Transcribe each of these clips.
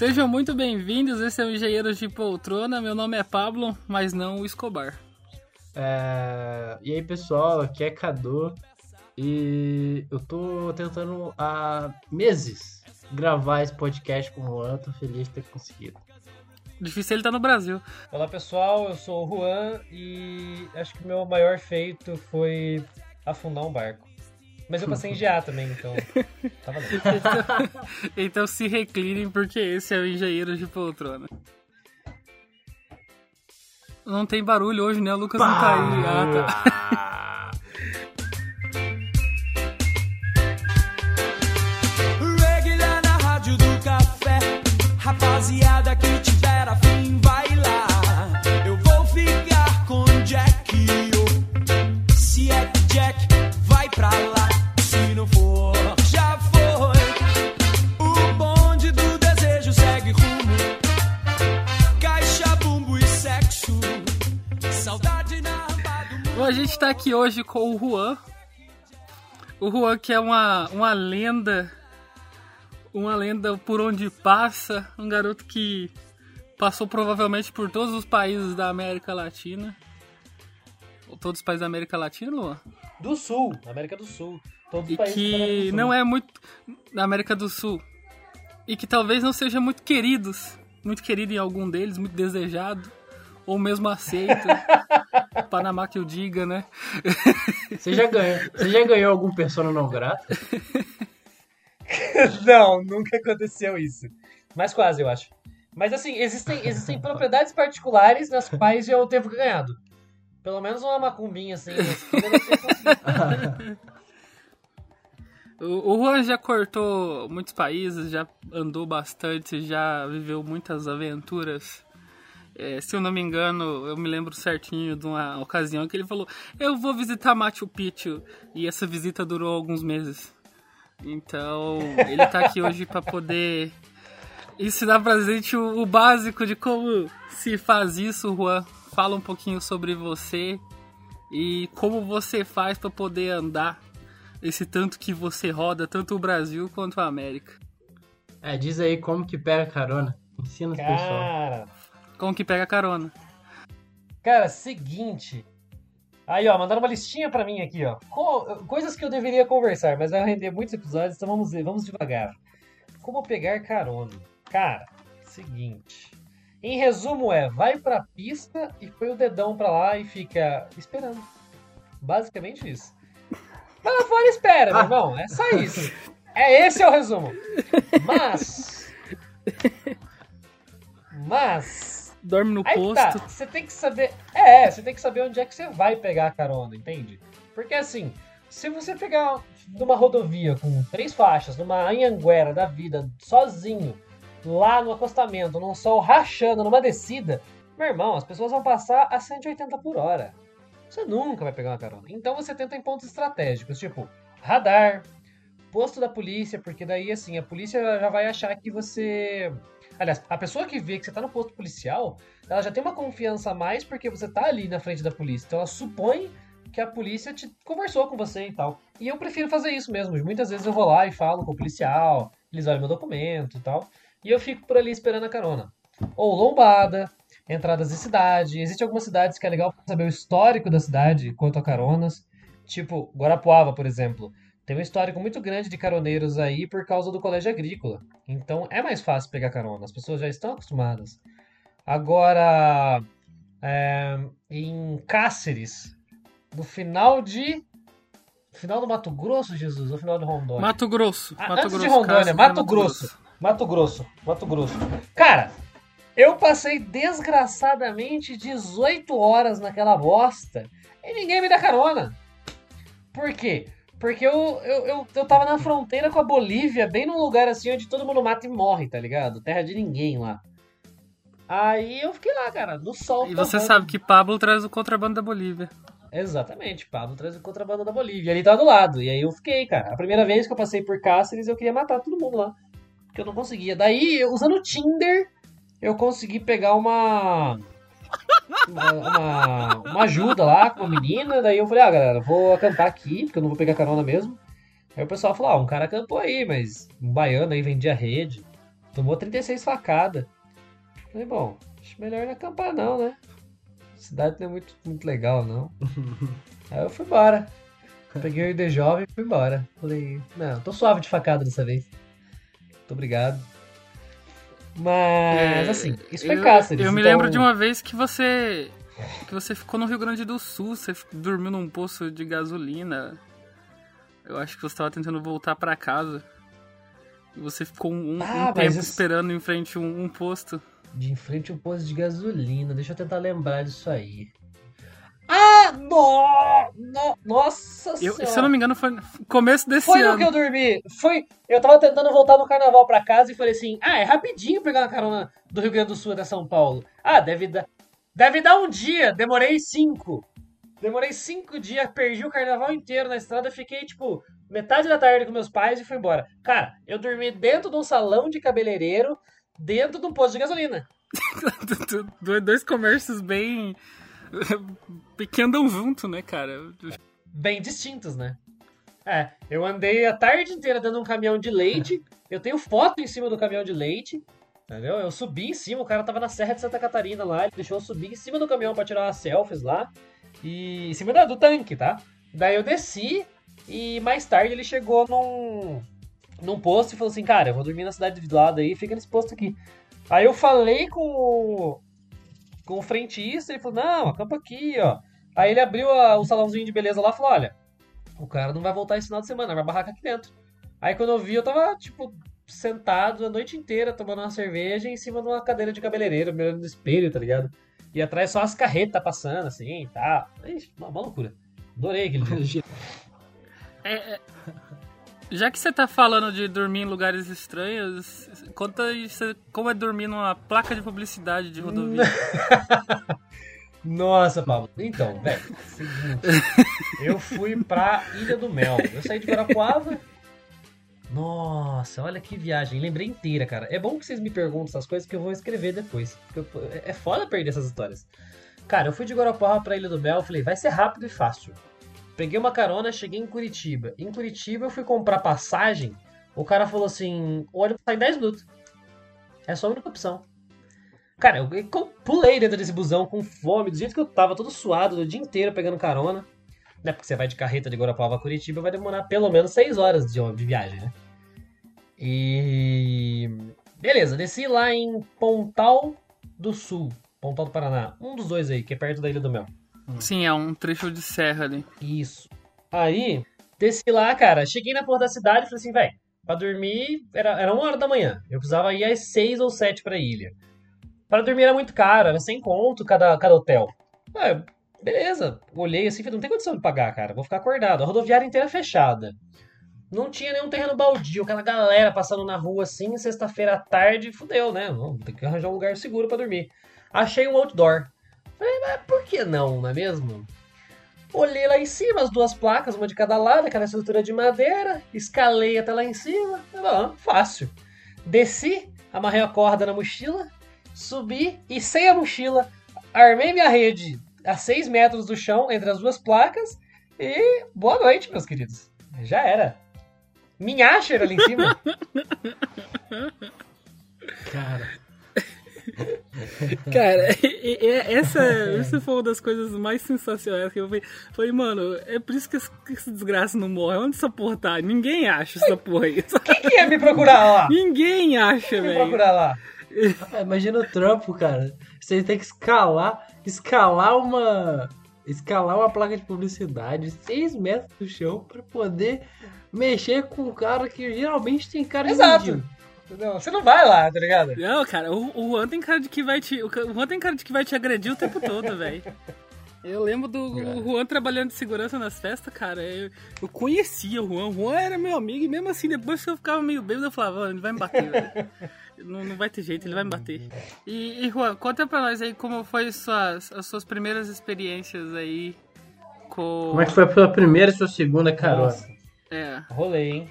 Sejam muito bem-vindos, esse é o Engenheiros de Poltrona. Meu nome é Pablo, mas não o Escobar. É... E aí, pessoal, aqui é Cadu. E eu tô tentando há meses gravar esse podcast com o Juan. Tô feliz de ter conseguido. Difícil ele estar tá no Brasil. Olá, pessoal, eu sou o Juan e acho que o meu maior feito foi afundar um barco. Mas eu passei em GA também, então. Tá valendo. Então, então se reclinem, porque esse é o Engenheiro de Poltrona. Não tem barulho hoje, né? O Lucas não tá aí. Ah, tá. A gente tá aqui hoje com o Juan. O Juan que é uma, uma lenda. Uma lenda por onde passa. Um garoto que passou provavelmente por todos os países da América Latina. Ou todos os países da América Latina, Luan? Do Sul, América do Sul. Todos os E que não é muito da América do Sul. E que talvez não seja muito queridos. Muito querido em algum deles, muito desejado. Ou mesmo aceito. Panamá que eu diga, né? Você já ganhou, você já ganhou algum persona não grata? Não, nunca aconteceu isso. Mas quase, eu acho. Mas assim, existem, existem propriedades particulares nas quais eu devo ter ganhado. Pelo menos uma macumbinha assim. o Juan já cortou muitos países, já andou bastante, já viveu muitas aventuras. É, se eu não me engano, eu me lembro certinho de uma ocasião que ele falou: Eu vou visitar Machu Picchu. E essa visita durou alguns meses. Então, ele tá aqui hoje para poder ensinar pra gente o, o básico de como se faz isso, Juan. Fala um pouquinho sobre você e como você faz para poder andar esse tanto que você roda, tanto o Brasil quanto a América. É, diz aí como que pega carona. Ensina os pessoal. Cara, Como que pega carona. cara, seguinte. Aí, ó, mandaram uma listinha pra mim aqui, ó. Co- coisas que eu deveria conversar, mas vai render muitos episódios, então vamos, vamos devagar. Como pegar carona? Cara, seguinte. Em resumo é, vai pra pista e põe o dedão pra lá e fica esperando. Basicamente isso. Vai lá fora e espera, meu irmão. É só isso. É esse é o resumo. Mas. Mas. Dorme no Aí que posto. tá, você tem que saber. É, você tem que saber onde é que você vai pegar a carona, entende? Porque assim, se você pegar numa rodovia com três faixas, numa Anhanguera da vida, sozinho, lá no acostamento, num sol rachando, numa descida, meu irmão, as pessoas vão passar a 180 por hora. Você nunca vai pegar uma carona. Então você tenta em pontos estratégicos, tipo radar, posto da polícia, porque daí assim, a polícia já vai achar que você. Aliás, a pessoa que vê que você tá no posto policial, ela já tem uma confiança a mais porque você tá ali na frente da polícia. Então ela supõe que a polícia te conversou com você e tal. E eu prefiro fazer isso mesmo. Muitas vezes eu vou lá e falo com o policial, eles olham meu documento e tal. E eu fico por ali esperando a carona. Ou lombada, entradas de cidade. Existem algumas cidades que é legal saber o histórico da cidade quanto a caronas. Tipo, Guarapuava, por exemplo. Tem um histórico muito grande de caroneiros aí por causa do colégio agrícola. Então é mais fácil pegar carona, as pessoas já estão acostumadas. Agora, é, em Cáceres, no final de. Final do Mato Grosso, Jesus, ou final de Rondônia? Mato Grosso. Ah, Mato antes de Grosso, Rondônia, Cáceres, Mato é Grosso. Mato Grosso, Mato Grosso. Cara, eu passei desgraçadamente 18 horas naquela bosta e ninguém me dá carona. Por quê? Porque eu, eu, eu, eu tava na fronteira com a Bolívia, bem num lugar assim onde todo mundo mata e morre, tá ligado? Terra de ninguém lá. Aí eu fiquei lá, cara, no sol. E você sabe que Pablo traz o contrabando da Bolívia. Exatamente, Pablo traz o contrabando da Bolívia. Ele tá do lado. E aí eu fiquei, cara. A primeira vez que eu passei por Cáceres, eu queria matar todo mundo lá. Porque eu não conseguia. Daí, usando o Tinder, eu consegui pegar uma. Uma, uma, uma ajuda lá com uma menina. Daí eu falei, ah, galera, vou acampar aqui, porque eu não vou pegar carona mesmo. Aí o pessoal falou, ah, um cara acampou aí, mas um baiano aí vendia rede. Tomou 36 facadas. Falei, bom, acho melhor não acampar não, né? A cidade não é muito, muito legal, não. Aí eu fui embora. Peguei o ID jovem e fui embora. Falei, não, tô suave de facada dessa vez. Muito obrigado. Mas, assim, isso foi eu, Cáceres. Eu me então- lembro de uma vez que você. que você ficou no Rio Grande do Sul, você dormiu num poço de gasolina. Eu acho que você tava tentando voltar pra casa. E você ficou um, um Ah, mas tempo isso- esperando em frente a um, um posto. De em frente a um posto de gasolina. Deixa eu tentar lembrar disso aí. Ah, no, no- nossa Eu, senhora. se eu não me engano, foi no começo desse Foi no ano. que eu dormi. Foi. Eu tava tentando voltar no carnaval pra casa e falei assim: ah, é rapidinho pegar uma carona do Rio Grande do Sul até São Paulo. Ah, deve dar. Deve dar um dia. Demorei cinco. Demorei cinco dias, perdi o carnaval inteiro na estrada, fiquei, tipo, metade da tarde com meus pais e fui embora. Cara, eu dormi dentro de um salão de cabeleireiro, dentro de um posto de gasolina. Do- Dois comércios bem. Que andam junto, né, cara? bem distintos, né? É, eu andei a tarde inteira dando um caminhão de leite. Eu tenho foto em cima do caminhão de leite. Entendeu? Eu subi em cima, o cara tava na Serra de Santa Catarina lá, ele deixou eu subir em cima do caminhão pra tirar umas selfies lá. E em cima da- do tanque, tá? Daí eu desci e mais tarde ele chegou num, num posto e falou assim: Cara, eu vou dormir na cidade do lado aí, fica nesse posto aqui. Aí eu falei com o, com o frentista, ele falou: Não, acampa aqui, ó. Aí ele abriu a- o salãozinho de beleza lá e falou: Olha, o cara não vai voltar esse final de semana, vai barraca aqui dentro. Aí quando eu vi, eu tava, tipo, sentado a noite inteira tomando uma cerveja em cima de uma cadeira de cabeleireiro, mirando no espelho, tá ligado? E atrás só as carretas passando, assim, tá. Ixi, uma, uma loucura. Adorei aquele dia. É, é, já que você tá falando de dormir em lugares estranhos, conta aí como é dormir numa placa de publicidade de rodovia. Nossa, Pablo. Então, velho, seguinte. Eu fui pra Ilha do Mel. Eu saí de Guarapuava. Nossa, olha que viagem. Lembrei inteira, cara. É bom que vocês me perguntem essas coisas que eu vou escrever depois. Eu- é- foda perder essas histórias. Cara, eu fui de Guarapuava pra Ilha do Mel. Falei, vai ser rápido e fácil. Peguei uma carona, cheguei em Curitiba. Em Curitiba eu fui comprar passagem. O cara falou assim: o ônibus sai em 10 minutos. É só a única opção. Cara, eu eu pulei dentro desse busão com fome, do jeito que eu tava, todo suado, o dia inteiro pegando carona. Né? Porque você vai de carreta de Guarapuava a Curitiba, vai demorar pelo menos 6 horas de, de viagem, né? E. Beleza, desci lá em Pontal do Sul, Pontal do Paraná. Um dos dois aí, que é perto da Ilha do Mel. Sim, é um trecho de serra ali. Isso. Aí, desci lá, cara. Cheguei na porta da cidade e falei assim, velho, pra dormir era, era uma hora da manhã. Eu precisava ir às seis ou sete pra ilha. Pra dormir era muito caro, era sem conto cada, cada hotel. Ah, beleza. Olhei assim, falei, não tem condição de pagar, cara. Vou ficar acordado. A rodoviária inteira fechada. Não tinha nenhum terreno baldio, aquela galera passando na rua assim, sexta-feira à tarde, fudeu, né? Vamos ter que arranjar um lugar seguro pra dormir. Achei um outdoor. Falei, mas por que não, não é mesmo? Olhei lá em cima, as duas placas, uma de cada lado, aquela estrutura de madeira, escalei até lá em cima, fácil. Desci, amarrei a corda na mochila, subi e sem a mochila, armei minha rede a 6 metros do chão, entre as duas placas, e boa noite, meus queridos. Já era. Minhacher ali em cima. Cara, Cara, e- e- essa, essa foi uma das coisas mais sensacionais que eu vi. Falei, mano, é por isso que esse, desgraça não morre. Onde essa porra tá? Ninguém acha essa porra aí. Quem que ia me procurar lá? Ninguém acha, Me velho. procurar lá. Ah, imagina o trampo, cara. Você tem que escalar, escalar uma, escalar uma placa de publicidade 6 metros do chão pra poder mexer com um cara que geralmente tem cara de Exato. Entendeu? Você não vai lá, tá ligado? Não, cara, o, o Juan tem cara de que vai te. O o Juan tem cara de que vai te agredir o tempo todo, velho. Eu lembro do o Juan trabalhando de segurança nas festas, cara. Eu, eu conhecia o Juan. O Juan era meu amigo e mesmo assim, depois que eu ficava meio bêbado, eu falava, "Ó, ele vai me bater, velho. Não, não vai ter jeito, ele vai me bater. E, e Juan, conta pra nós aí como foi suas, as suas primeiras experiências aí com. Como é que foi a sua primeira e sua segunda carona? Nossa, É, rolei, hein?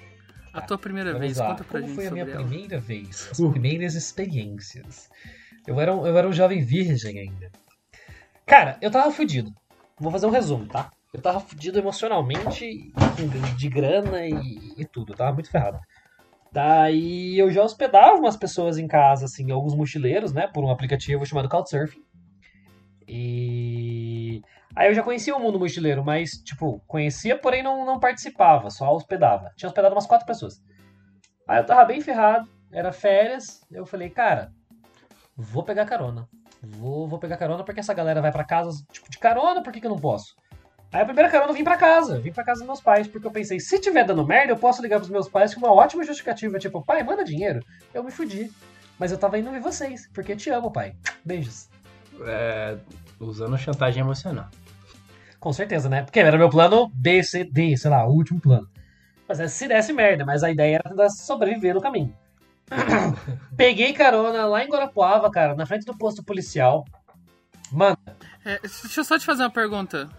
a tua primeira Vamos vez, lá. conta pra Como gente foi a sobre minha ela. primeira vez? As primeiras experiências. Eu era, um, eu era um jovem virgem ainda. Cara, eu tava fudido. Vou fazer um resumo, tá? Eu tava fudido emocionalmente, de grana e, e tudo. Eu tava muito ferrado. Daí eu já hospedava umas pessoas em casa, assim, alguns mochileiros, né? Por um aplicativo chamado Couchsurfing. E. Aí eu já conhecia o mundo mochileiro, mas, tipo, conhecia, porém não, não participava, só hospedava. Tinha hospedado umas quatro pessoas. Aí eu tava bem ferrado, era férias, eu falei, cara, vou pegar carona. Vou, vou pegar carona porque essa galera vai pra casa, tipo, de carona, por que, que eu não posso? Aí a primeira carona eu vim pra casa, vim pra casa dos meus pais, porque eu pensei, se tiver dando merda, eu posso ligar pros meus pais com uma ótima justificativa, tipo, pai, manda dinheiro. Eu me fudi. Mas eu tava indo ver vocês, porque te amo, pai. Beijos. É, usando chantagem emocional. Com certeza, né? Porque era meu plano B, C, D, sei lá, o último plano. Mas é se desse merda, mas a ideia era tentar sobreviver no caminho. Peguei carona lá em Guarapuava, cara, na frente do posto policial. Mano, É, deixa eu só te fazer uma pergunta.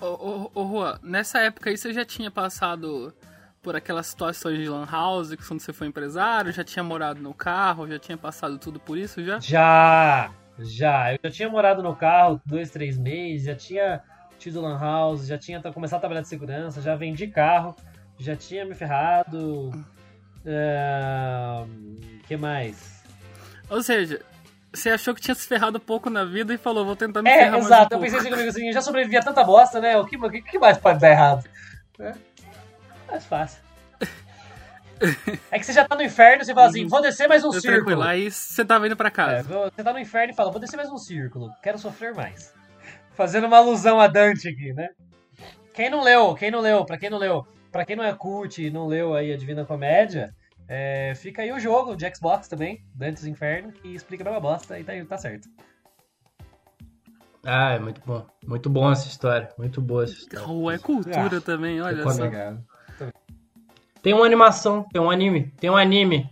Ô, ô, ô Juan, nessa época aí você já tinha passado por aquelas situações de lan house, que quando você foi empresário, já tinha morado no carro, já tinha passado tudo por isso já? já, já. Eu já tinha morado no carro dois, três meses, já tinha tido lan house, já tinha começado a trabalhar de segurança, já vendi carro, já tinha me ferrado. O que mais? Ou seja, você achou que tinha se ferrado pouco na vida e falou, vou tentar me É, ferrar mais um exato. eu pouco. pensei assim comigo assim, eu já sobrevivi a tanta bosta, né? O que, o que, mais pode dar errado? É. Mais fácil. É que você já tá no inferno e você fala assim, vou descer mais um Eu círculo. tranquilo, aí você tava indo pra É, casa. você tá no inferno e fala, vou descer mais um círculo, quero sofrer mais. Fazendo uma alusão a Dante aqui, né? Quem não leu, quem não leu, pra quem não leu, pra quem não é cult e não leu aí a Divina Comédia, é, fica aí o jogo de Xbox também, Dante's Inferno, que explica a mesma bosta e tá, tá certo. Ah, é muito bom. Muito bom essa história. Muito boa essa história. Rua é cultura Ah, também, olha só. Tem uma animação, tem um anime. Tem um anime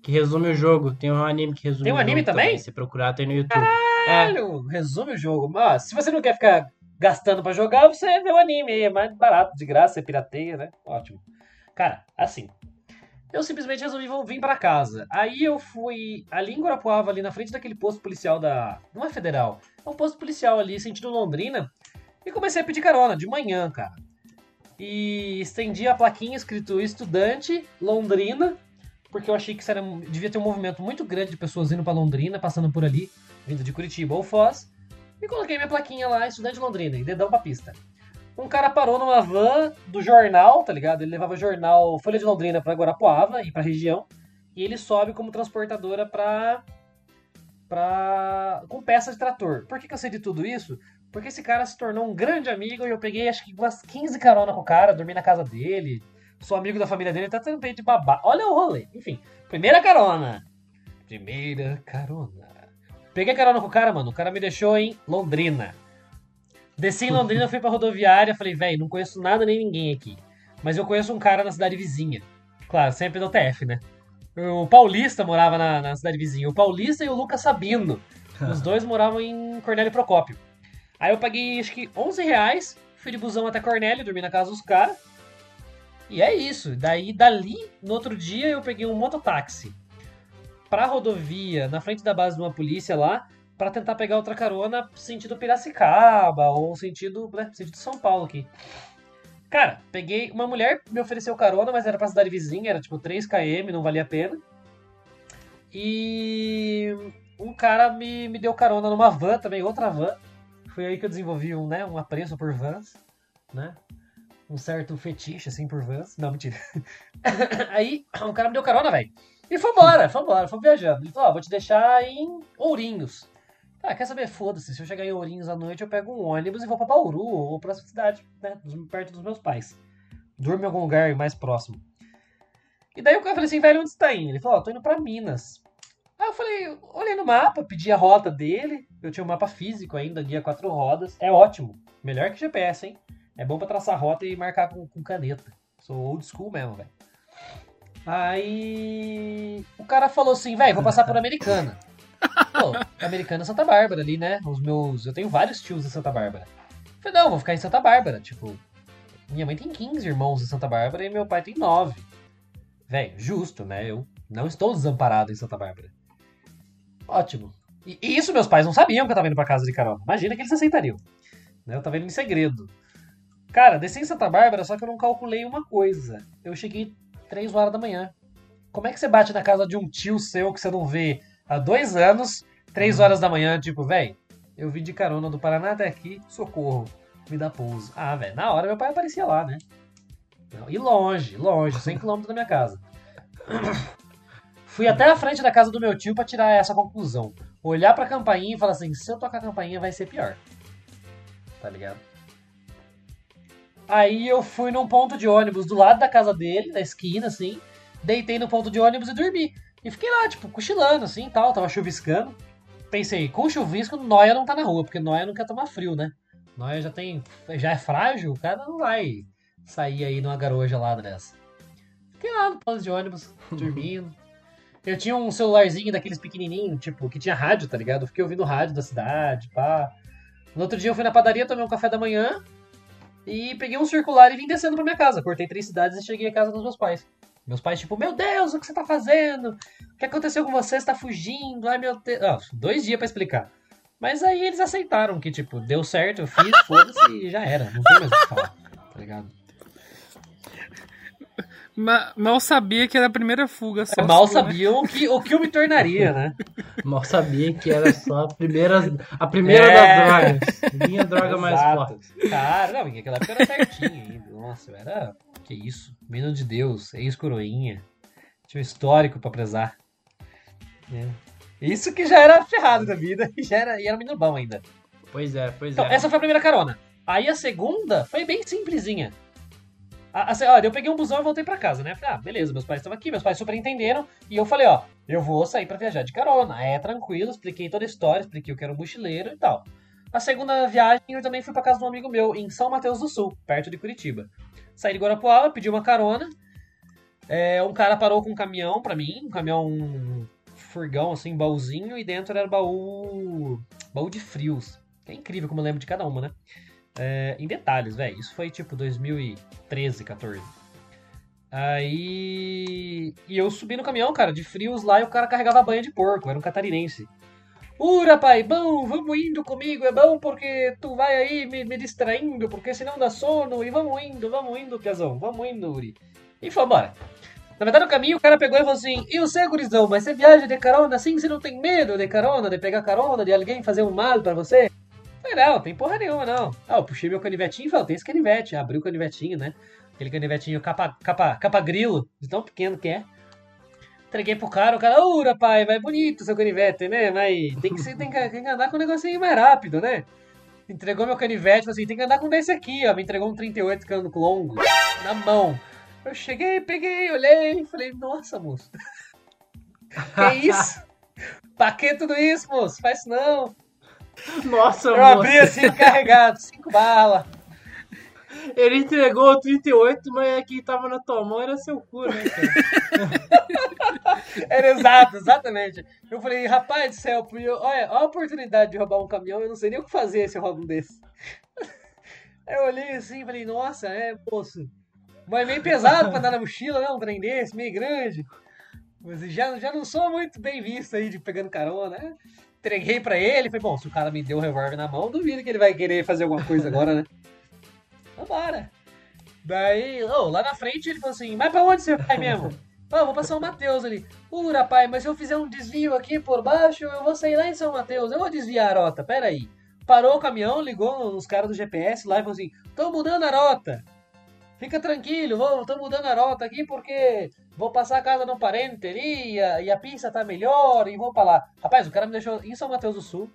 que resume o jogo. Tem um anime que resume Tem um o jogo anime também? Se procurar, tem no YouTube. É, Caralho, resume o jogo. Ah, se você não quer ficar gastando pra jogar, você vê o anime aí, é mais barato, de graça, você pirateia, né? Ótimo. Cara, assim, eu simplesmente resolvi vir pra casa. Aí eu fui ali em Guarapuava, ali na frente daquele posto policial da... Não é federal, é um posto policial ali, sentido Londrina, e comecei a pedir carona, de manhã, cara. E estendi a plaquinha escrito Estudante Londrina, porque eu achei que era, devia ter um movimento muito grande de pessoas indo pra Londrina, passando por ali vindo de Curitiba ou Foz, e coloquei minha plaquinha lá, estudante Londrina, e dedão pra pista. Um cara parou numa van do jornal, tá ligado? Ele levava jornal Folha de Londrina pra Guarapuava e pra região, e ele sobe como transportadora pra. pra. com peça de trator. Por que, que eu sei de tudo isso? Porque esse cara se tornou um grande amigo e eu peguei acho que umas 15 carona com o cara, dormi na casa dele, sou amigo da família dele, tá também de babá. Olha o rolê. Enfim, primeira carona. Primeira carona. Peguei carona com o cara, mano. O cara me deixou em Londrina. Desci em Londrina, fui pra rodoviária. Falei, velho, não conheço nada nem ninguém aqui. Mas eu conheço um cara na cidade vizinha. Claro, sempre no TF, né? O Paulista morava na, na cidade vizinha. O Paulista e o Lucas Sabino. Os dois moravam em Cornélio Procópio. Aí eu paguei, acho que 11 reais. Fui de busão até Cornélio, dormi na casa dos caras. E é isso. Daí, dali, no outro dia, eu peguei um mototáxi pra rodovia, na frente da base de uma polícia lá, pra tentar pegar outra carona sentido Piracicaba ou sentido, né, sentido São Paulo aqui. Cara, peguei. Uma mulher me ofereceu carona, mas era pra cidade vizinha, era tipo 3 km, não valia a pena. E um cara me, me deu carona numa van também, outra van. Foi aí que eu desenvolvi um, né, um apreço por vans, né? Um certo fetiche, assim, por vans. Não, mentira. aí, um cara me deu carona, velho. E foi embora, foi embora, foi viajando. Ele falou, ó, vou te deixar em Ourinhos. Ah, quer saber? Foda-se, se eu chegar em Ourinhos à noite, eu pego um ônibus e vou pra Bauru ou pra cidade, né, perto dos meus pais. Durmo em algum lugar mais próximo. E daí eu falei assim, velho, onde você tá indo? Ele falou, ó, tô indo pra Minas. Aí eu falei, olhei no mapa, pedi a rota dele. Eu tinha um mapa físico ainda, guia quatro rodas. É ótimo. Melhor que GPS, hein? É bom pra traçar rota e marcar com, com caneta. Sou old school mesmo, velho. Aí o cara falou assim, velho, vou passar por Americana. Pô, Americana é Santa Bárbara ali, né? Os meus. Eu tenho vários tios em Santa Bárbara. Eu falei, não, vou ficar em Santa Bárbara. Tipo, minha mãe tem 15 irmãos em Santa Bárbara e meu pai tem 9. Velho, justo, né? Eu não estou desamparado em Santa Bárbara. Ótimo. E, e isso meus pais não sabiam que eu tava indo pra casa de carona. Imagina que eles aceitariam. Né? Eu tava indo em segredo. Cara, desci em Santa Bárbara, só que eu não calculei uma coisa. Eu cheguei 3 horas da manhã. Como é que você bate na casa de um tio seu que você não vê há dois anos, três horas da manhã, tipo, véi, eu vim de carona do Paraná até aqui, socorro, me dá pouso. Ah, velho, na hora meu pai aparecia lá, né? Não, e longe, longe, 100 km da minha casa. Fui até a frente da casa do meu tio pra tirar essa conclusão. Olhar pra campainha e falar assim, se eu tocar a campainha vai ser pior. Tá ligado? Aí eu fui num ponto de ônibus do lado da casa dele, na esquina, assim. Deitei no ponto de ônibus e dormi. E fiquei lá, tipo, cochilando, assim, tal. Tava chuviscando. Pensei, com chuvisco, Noia não tá na rua, porque Noia não quer tomar frio, né? Noia já tem... Já é frágil, o cara não vai sair aí numa garoa gelada dessa. Fiquei lá no ponto de ônibus, dormindo. Eu tinha um celularzinho daqueles pequenininhos, tipo, que tinha rádio, tá ligado? Eu fiquei ouvindo rádio da cidade, pá. No outro dia eu fui na padaria, tomei um café da manhã e peguei um circular e vim descendo pra minha casa. Cortei três cidades e cheguei à casa dos meus pais. Meus pais, tipo, meu Deus, o que você tá fazendo? O que aconteceu com você? Você tá fugindo? Ai, meu Deus. Ah, dois dias pra explicar. Mas aí eles aceitaram que, tipo, deu certo, eu fiz, foda-se e já era. Não tem mais o que falar, tá ligado? Ma- Mal sabia que era a primeira fuga só. Mal sua, né? sabiam o que, o que eu me tornaria, né? Mal sabia que era só a primeira, a primeira É. das drogas. Minha droga mais Exato. forte. Cara, não, naquela época era certinho ainda. Nossa, eu era. Que isso? Menino de Deus, ex-coroinha. Tinha um histórico pra prezar. É. Isso que já era ferrado da vida e já era, e era menino bom ainda. Pois é, pois Então, é. essa foi a primeira carona. Aí a segunda foi bem simplesinha. A, a, se- ó, eu peguei um busão e voltei pra casa, né? Falei, ah, beleza, meus pais estão aqui, meus pais super entenderam. E eu falei, ó, eu vou sair pra viajar de carona. É tranquilo, expliquei toda a história, expliquei que eu era um mochileiro e tal. A segunda viagem eu também fui pra casa de um amigo meu, em São Mateus do Sul, perto de Curitiba. Saí de Guarapuava, pedi uma carona. É, um cara parou com um caminhão pra mim, um caminhão, um furgão, assim, baúzinho, e dentro era baú. baú de frios. É incrível como eu lembro de cada uma, né? É, em detalhes, velho. Isso foi tipo 2013, 14. Aí. E eu subi no caminhão, cara, de frios lá e o cara carregava banha de porco, era um catarinense. Ura, pai, bom, vamos indo comigo, é bom porque tu vai aí me, me distraindo, porque senão dá sono, e vamos indo, vamos indo, Piazão, vamos indo, Uri. E foi embora. Na verdade, no caminho, o cara pegou e falou assim: E você, gurizão, mas você viaja de carona assim? Você não tem medo de carona, de pegar carona, de alguém fazer um mal pra você? Falei, não, tem porra nenhuma, não. Ah, eu puxei meu canivetinho e falei, tem esse canivete. Abri o canivetinho, né? Aquele canivetinho capa, capa, capa grilo, de tão pequeno que é. Entreguei pro cara, o cara, ô, rapaz, vai bonito seu canivete, né? Mas tem que, ser, tem que, tem que andar com um negocinho mais rápido, né? Entregou meu canivete, falou assim, tem que andar com desse aqui, ó. Me entregou um 38 cano longo, na mão. Eu cheguei, peguei, olhei, falei, nossa, moço. que isso? Pra que tudo isso, moço? Faz isso não. Nossa, Eu moço. abri assim, carregado, cinco balas. Ele entregou o 38, mas quem tava na tua mão era seu cu, né, cara? Era exato, exatamente. Eu falei, rapaz do céu, olha, olha a oportunidade de roubar um caminhão, eu não sei nem o que fazer se eu roubo um desse. Eu olhei assim e falei, nossa, é, moço. Mas meio pesado pra andar na mochila, né? Um trem desse, meio grande. Mas já, já não sou muito bem visto aí de pegando carona, né? Entreguei pra ele, falei, bom, se o cara me deu o revólver na mão, duvido que ele vai querer fazer alguma coisa agora, né? Vambora. Daí, oh, lá na frente ele falou assim, mas pra onde você vai mesmo? Ah, vou pra São Mateus ali. Uh, rapaz, mas se eu fizer um desvio aqui por baixo, eu vou sair lá em São Mateus. Eu vou desviar a rota, pera aí. Parou o caminhão, ligou nos caras do GPS lá e falou assim, tô mudando a rota. Fica tranquilo, vou, tô mudando a rota aqui porque vou passar a casa um parente ali e a, e a pista tá melhor e vou pra lá. Rapaz, o cara me deixou em São Mateus do Sul.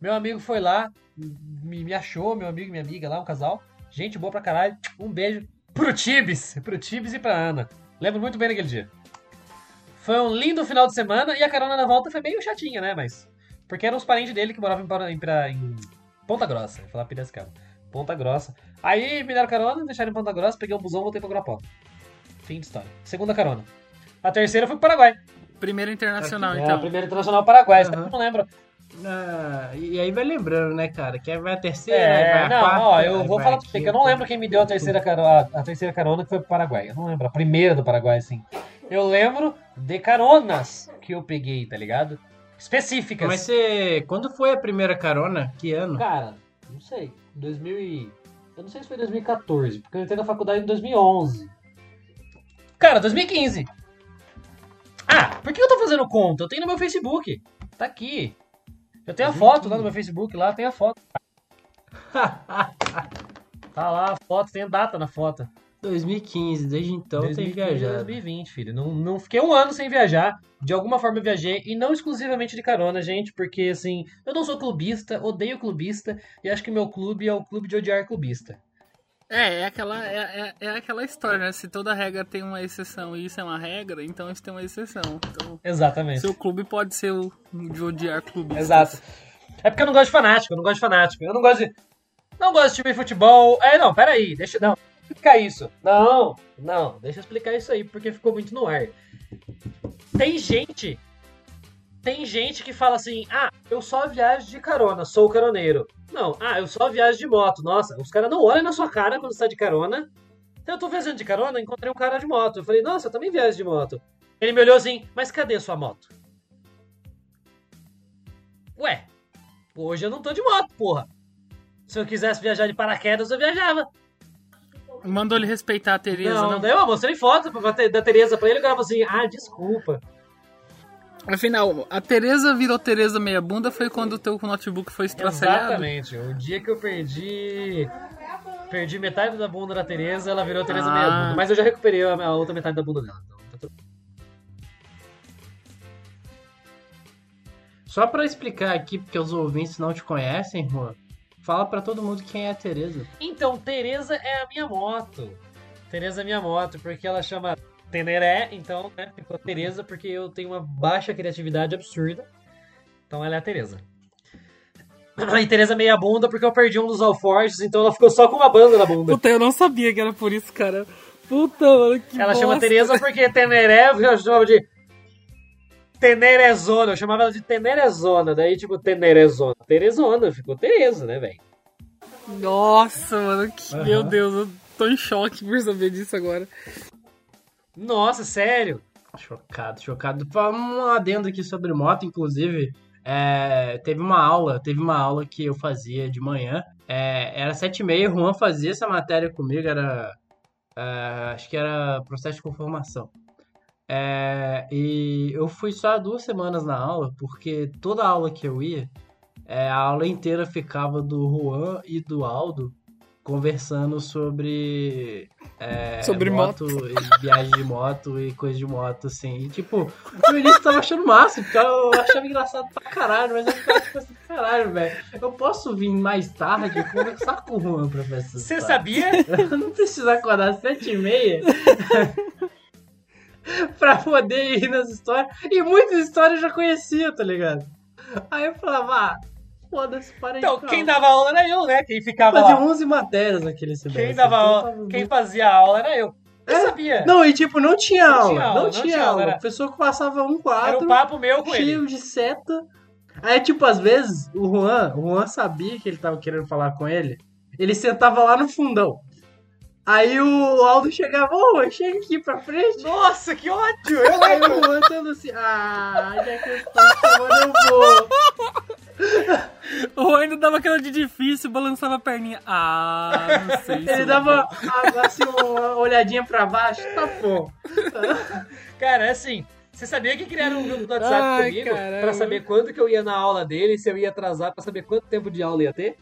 Meu amigo foi lá, me, me achou, meu amigo e minha amiga lá, um casal. Gente boa pra caralho. Um beijo pro Tibes, pro Tibes e pra Ana. Lembro muito bem daquele dia. Foi um lindo final de semana e a carona na volta foi meio chatinha, né? Mas. Porque eram os parentes dele que moravam em, Para- em, Ponta Grossa. Ia falar Piracicaba. Ponta Grossa. Aí me deram carona, deixaram em Ponta Grossa, peguei um busão e voltei pra Guarapó. Fim de história. Segunda carona. A terceira foi pro Paraguai. Primeira internacional, É, então. primeira internacional Paraguai. Eu não lembro. Ah, e aí vai lembrando, né, cara? Que vai a terceira, aí vai É, a não, quarta, ó, eu vou falar a pra você que eu não lembro quem me deu a terceira, carona, a terceira carona que foi pro Paraguai. Eu não lembro, a primeira do Paraguai, assim. Eu lembro de caronas que eu peguei, tá ligado? Específicas. Mas você. Quando foi a primeira carona? Que ano? Cara, não sei. 2000 e... Eu não sei se foi 2014, porque eu entrei na faculdade em 2011. Cara, 2015. Ah, por que eu tô fazendo conta? Eu tenho no meu Facebook. Tá aqui. Eu tenho a foto lá no meu Facebook, lá tem a foto. Tá lá a foto, tem a data na foto. 2015, desde então tem 2015, viajado. 2020, filho. Não, não fiquei um ano sem viajar. De alguma forma eu viajei. E não exclusivamente de carona, gente. Porque, assim, eu não sou clubista, odeio clubista. E acho que meu clube é o clube de odiar clubista. É, é aquela, é, é, é aquela história, né? Se toda regra tem uma exceção e isso é uma regra, então isso tem uma exceção. Então, Exatamente. seu clube pode ser o de odiar clubistas. Exato. É porque eu não gosto de fanático, eu não gosto de fanático. Eu não gosto de. Não gosto de time de futebol. É, não, peraí, deixa. Não, explicar isso. Não, não, deixa eu explicar isso aí, porque ficou muito no ar. Tem gente. Tem gente que fala assim: ah, eu só viajo de carona, sou caroneiro. Não, ah, eu só viajo de moto. Nossa, os caras não olham na sua cara quando você tá de carona. Eu tô viajando de carona, encontrei um cara de moto. Eu falei, nossa, eu também viajo de moto. Ele me olhou assim, mas cadê sua moto? Ué, hoje eu não tô de moto, porra. Se eu quisesse viajar de paraquedas, eu viajava. Mandou ele respeitar a Tereza, não, não. daí eu mostrei foto da Tereza pra ele, o cara falou assim, ah, desculpa. Afinal, a Tereza virou Tereza meia bunda foi quando o teu notebook foi estraçalhado. Exatamente, o dia que eu perdi... Perdi metade da bunda da Tereza, ela virou Tereza Ah. meia bunda. Mas eu já recuperei a, a outra metade da bunda dela. Então, tá. Só pra explicar aqui, porque os ouvintes não te conhecem, Juan, fala pra todo mundo quem é a Tereza. Então, Tereza é a minha moto. Tereza é minha moto, porque ela chama Teneré, então, né, ficou Tereza, porque eu tenho uma baixa criatividade absurda. Então ela é a Tereza. E Tereza meia bunda, porque eu perdi um dos alforjes, então ela ficou só com uma banda na bunda. Puta, eu não sabia que era por isso, cara. Puta, mano, que Ela chama bosta. Tereza porque Teneré eu chamava de Tenerezona, eu chamava ela de Tenerezona, daí tipo Tenerezona. Terezona, ficou Tereza, né, velho? Nossa, mano, que... Aham. meu Deus, eu tô em choque por saber disso agora. Nossa, sério? Chocado, chocado. Um adendo aqui sobre moto, inclusive. é, teve uma aula, teve uma aula que eu fazia de manhã. É, era sete e meia, o Juan fazia essa matéria comigo, era. é, acho que era processo de conformação. É, e eu fui só duas semanas na aula, porque toda aula que eu ia, é, a aula inteira ficava do Juan e do Aldo conversando sobre é, Sobre moto, e viagem de moto e coisa de moto, assim. E, tipo, no início eu tava achando massa, porque eu achava engraçado pra caralho, mas eu ficava tipo assim, caralho, velho. Eu posso vir mais tarde e conversar com o Juan, professor. Você sabia? Eu não preciso acordar às sete e meia pra poder ir nas histórias. E muitas histórias eu já conhecia, tá ligado? Aí eu falava, ah, foda-se, para. Então, calma. quem dava aula era eu, né? Quem ficava Fazia lá. 11 matérias naquele semestre. Quem dava aula, quem fazia aula era eu. Eu sabia. Não, e tipo, não tinha Não aula. tinha aula, não não tinha tinha aula. aula, era- O professor que passava um Era quadro um papo meu com ele. cheio de seta. Aí, tipo, às vezes, o Juan, o Juan sabia que ele tava querendo falar com ele. Ele sentava lá no fundão. Aí o Aldo chegava, ô, chega aqui pra frente. Nossa, que ódio! Eu Aí o Juan tendo assim, ah, já que eu estou chamando, eu vou. O ainda dava aquela de difícil, balançava a perninha. Ah, não sei se Ele eu- dava ah, assim uma olhadinha pra baixo, tá bom. Cara, é assim. Você sabia que criaram um grupo do WhatsApp Ai, comigo caramba. pra saber quando que eu ia na aula dele, se eu ia atrasar, pra saber quanto tempo de aula ia ter?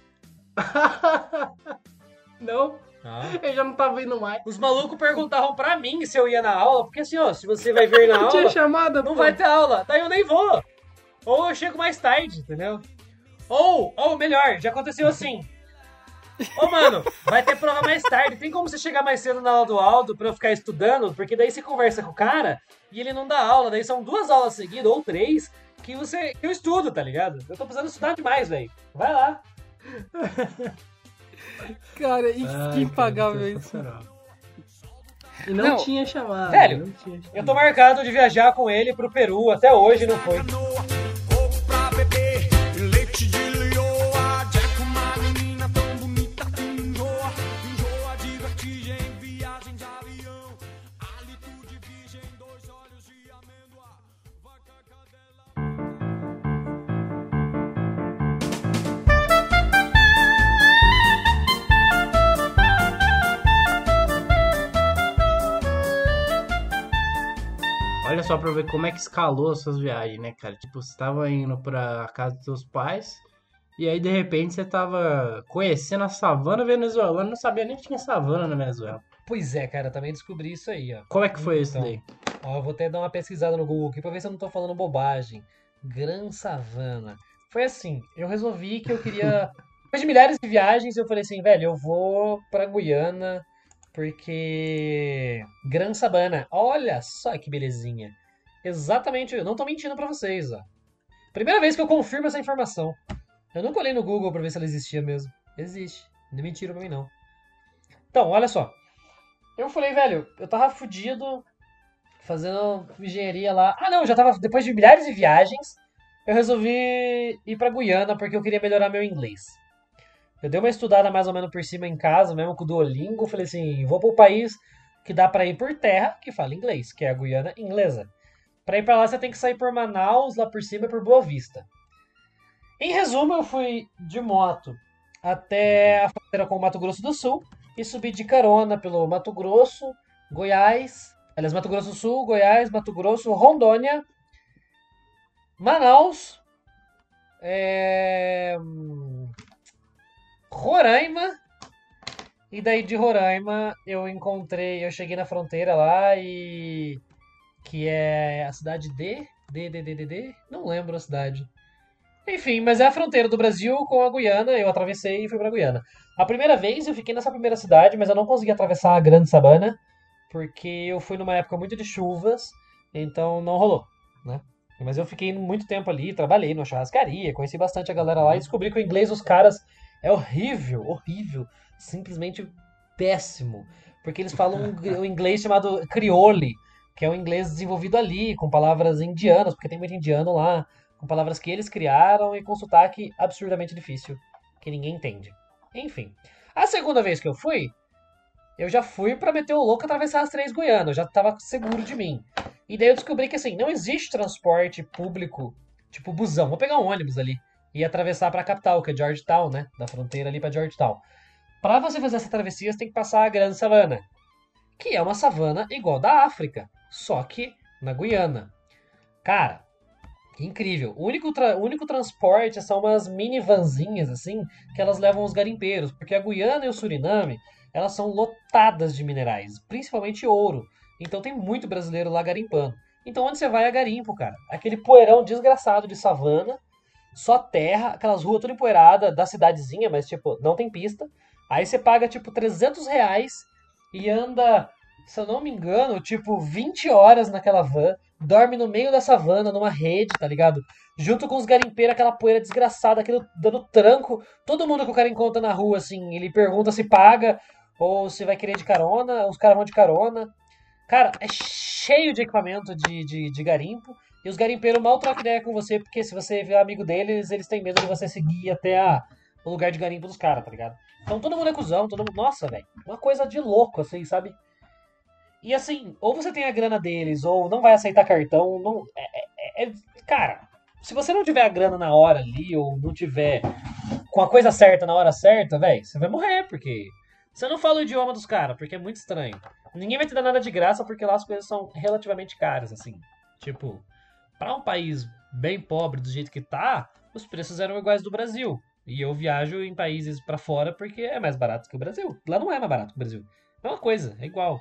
Não, eu já não tava indo mais. Os malucos perguntavam pra mim se eu ia na aula, porque assim, ó, se você vai vir na Não tinha aula, chamada, não pô. vai ter aula, daí eu nem vou. Ou eu chego mais tarde, entendeu? Ou, ou melhor, já aconteceu assim. Ô, mano, vai ter prova mais tarde. Tem como você chegar mais cedo na aula do Aldo pra eu ficar estudando? Porque daí você conversa com o cara e ele não dá aula. Daí são duas aulas seguidas, ou três, que você que eu estudo, tá ligado? Eu tô precisando estudar demais, velho. Vai lá. Cara, e Ai, que impagável isso. E não, Não. tinha chamada. Velho, não tinha chamada. Eu tô marcado de viajar com ele pro Peru. Até hoje não foi. Só, pra ver como é que escalou as suas viagens, né, cara? Tipo, você tava indo pra casa dos seus pais, e aí de repente você tava conhecendo a savana venezuelana, não sabia nem que tinha savana na Venezuela. Pois é, cara, também descobri isso aí, ó. Como é que foi isso Então, daí? Ó, eu vou até dar uma pesquisada no Google aqui pra ver se eu não tô falando bobagem. Gran Savana. Foi assim, eu resolvi que eu queria. Depois de milhares de viagens, eu falei assim, velho, eu vou pra Guiana, porque. Gran Sabana. Olha só que belezinha. Exatamente, eu não tô mentindo pra vocês, ó. Primeira vez que eu confirmo essa informação. Eu nunca olhei no Google pra ver se ela existia mesmo. Existe. Não é mentira pra mim, não. Então, olha só. Eu falei, velho, eu tava fudido, fazendo engenharia lá. Ah, não, já tava. Depois de milhares de viagens, eu resolvi ir pra Guiana porque eu queria melhorar meu inglês. Eu dei uma estudada mais ou menos por cima em casa, mesmo com o Duolingo. Falei assim: vou pro país que dá pra ir por terra, que fala inglês, que é a Guiana inglesa. Pra ir pra lá, você tem que sair por Manaus, lá por cima e por Boa Vista. Em resumo, eu fui de moto até a fronteira com o Mato Grosso do Sul e subi de carona pelo Mato Grosso, Goiás, aliás, Mato Grosso do Sul, Goiás, Mato Grosso, Rondônia, Manaus, é, Roraima, e daí de Roraima eu encontrei, eu cheguei na fronteira lá e que é a cidade de D, D, D, D, D, não lembro a cidade. Enfim, mas é a fronteira do Brasil com a Guiana, eu atravessei e fui pra Guiana. A primeira vez eu fiquei nessa primeira cidade, mas eu não consegui atravessar a Grande Sabana, porque eu fui numa época muito de chuvas, então não rolou, né? Mas eu fiquei muito tempo ali, trabalhei numa churrascaria, conheci bastante a galera lá e descobri que o inglês dos caras é horrível, horrível, simplesmente péssimo, porque eles falam um, inglês chamado criole, que é um inglês desenvolvido ali, com palavras indianas, porque tem muito indiano lá, com palavras que eles criaram e com sotaque absurdamente difícil, que ninguém entende. Enfim, a segunda vez que eu fui, eu já fui pra meter o louco atravessar as três Guianas, eu já tava seguro de mim. E daí eu descobri que assim, não existe transporte público, tipo busão, vou pegar um ônibus ali e atravessar pra capital, que é Georgetown, né, da fronteira ali pra Georgetown. Pra você fazer essa travessia, você tem que passar a Grande Savana, que é uma savana igual da África, só que na Guiana. Cara, incrível. O único, tra- o único transporte são umas mini vanzinhas, assim, que elas levam os garimpeiros. Porque a Guiana e o Suriname, elas são lotadas de minerais, principalmente ouro. Então tem muito brasileiro lá garimpando. Então onde você vai é garimpo, cara. Aquele poeirão desgraçado de savana, só terra, aquelas ruas toda empoeirada da cidadezinha, mas tipo, não tem pista. Aí você paga tipo 300 reais e anda, se eu não me engano, tipo 20 horas naquela van dorme no meio da savana, numa rede, tá ligado? Junto com os garimpeiros, aquela poeira desgraçada, aquilo dando tranco. Todo mundo que o cara encontra na rua, assim, ele pergunta se paga ou se vai querer de carona, os caras vão de carona. Cara, é cheio de equipamento de, de, de garimpo. E os garimpeiros mal trocam ideia com você, porque se você vê amigo deles, eles têm medo de você seguir até a, o lugar de garimpo dos caras, tá ligado? Então todo mundo é cuzão, todo mundo. Nossa, velho. Uma coisa de louco, assim, sabe? E assim, ou você tem a grana deles, ou não vai aceitar cartão. Não, é, é- é- cara, se você não tiver a grana na hora ali, ou não tiver com a coisa certa na hora certa, velho, você vai morrer, porque você não fala o idioma dos caras, porque é muito estranho. Ninguém vai te dar nada de graça, porque lá as coisas são relativamente caras, assim. Tipo, pra um país bem pobre do jeito que tá, os preços eram iguais do Brasil. E eu viajo em países pra fora porque é mais barato que o Brasil. Lá não é mais barato que o Brasil. É uma coisa, é igual.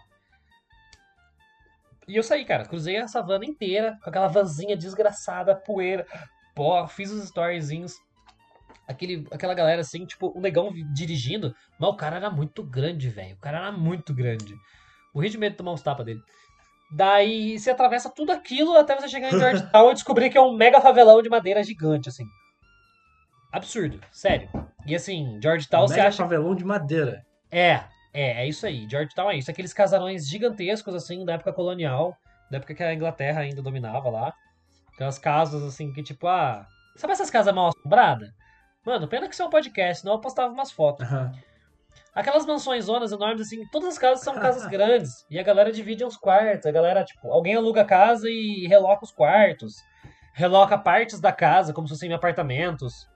E eu saí, cara. Cruzei a savana inteira com aquela vanzinha desgraçada, poeira. Pó, fiz os storyzinhos. Aquele, aquela galera assim, tipo, o negão dirigindo. Mas o cara era muito grande, velho. O cara era muito grande. Morri de medo de tomar uns tapas dele. Daí você atravessa tudo aquilo até você chegar em Georgetown e descobrir que é um mega favelão de madeira gigante, assim. Absurdo, sério. E assim, Georgetown você Mega acha. favelão de madeira. É, é, é isso aí. Georgetown é isso. Aqueles casarões gigantescos, assim, da época colonial, da época que a Inglaterra ainda dominava lá. Aquelas casas, assim, que tipo, ah. Sabe essas casas mal assombradas? Mano, pena que isso é um podcast, senão eu postava umas fotos. Aham. Aquelas mansões zonas enormes, assim, todas as casas são casas grandes. E a galera divide os quartos. A galera, tipo, alguém aluga a casa e reloca os quartos. Reloca partes da casa, como se fossem apartamentos.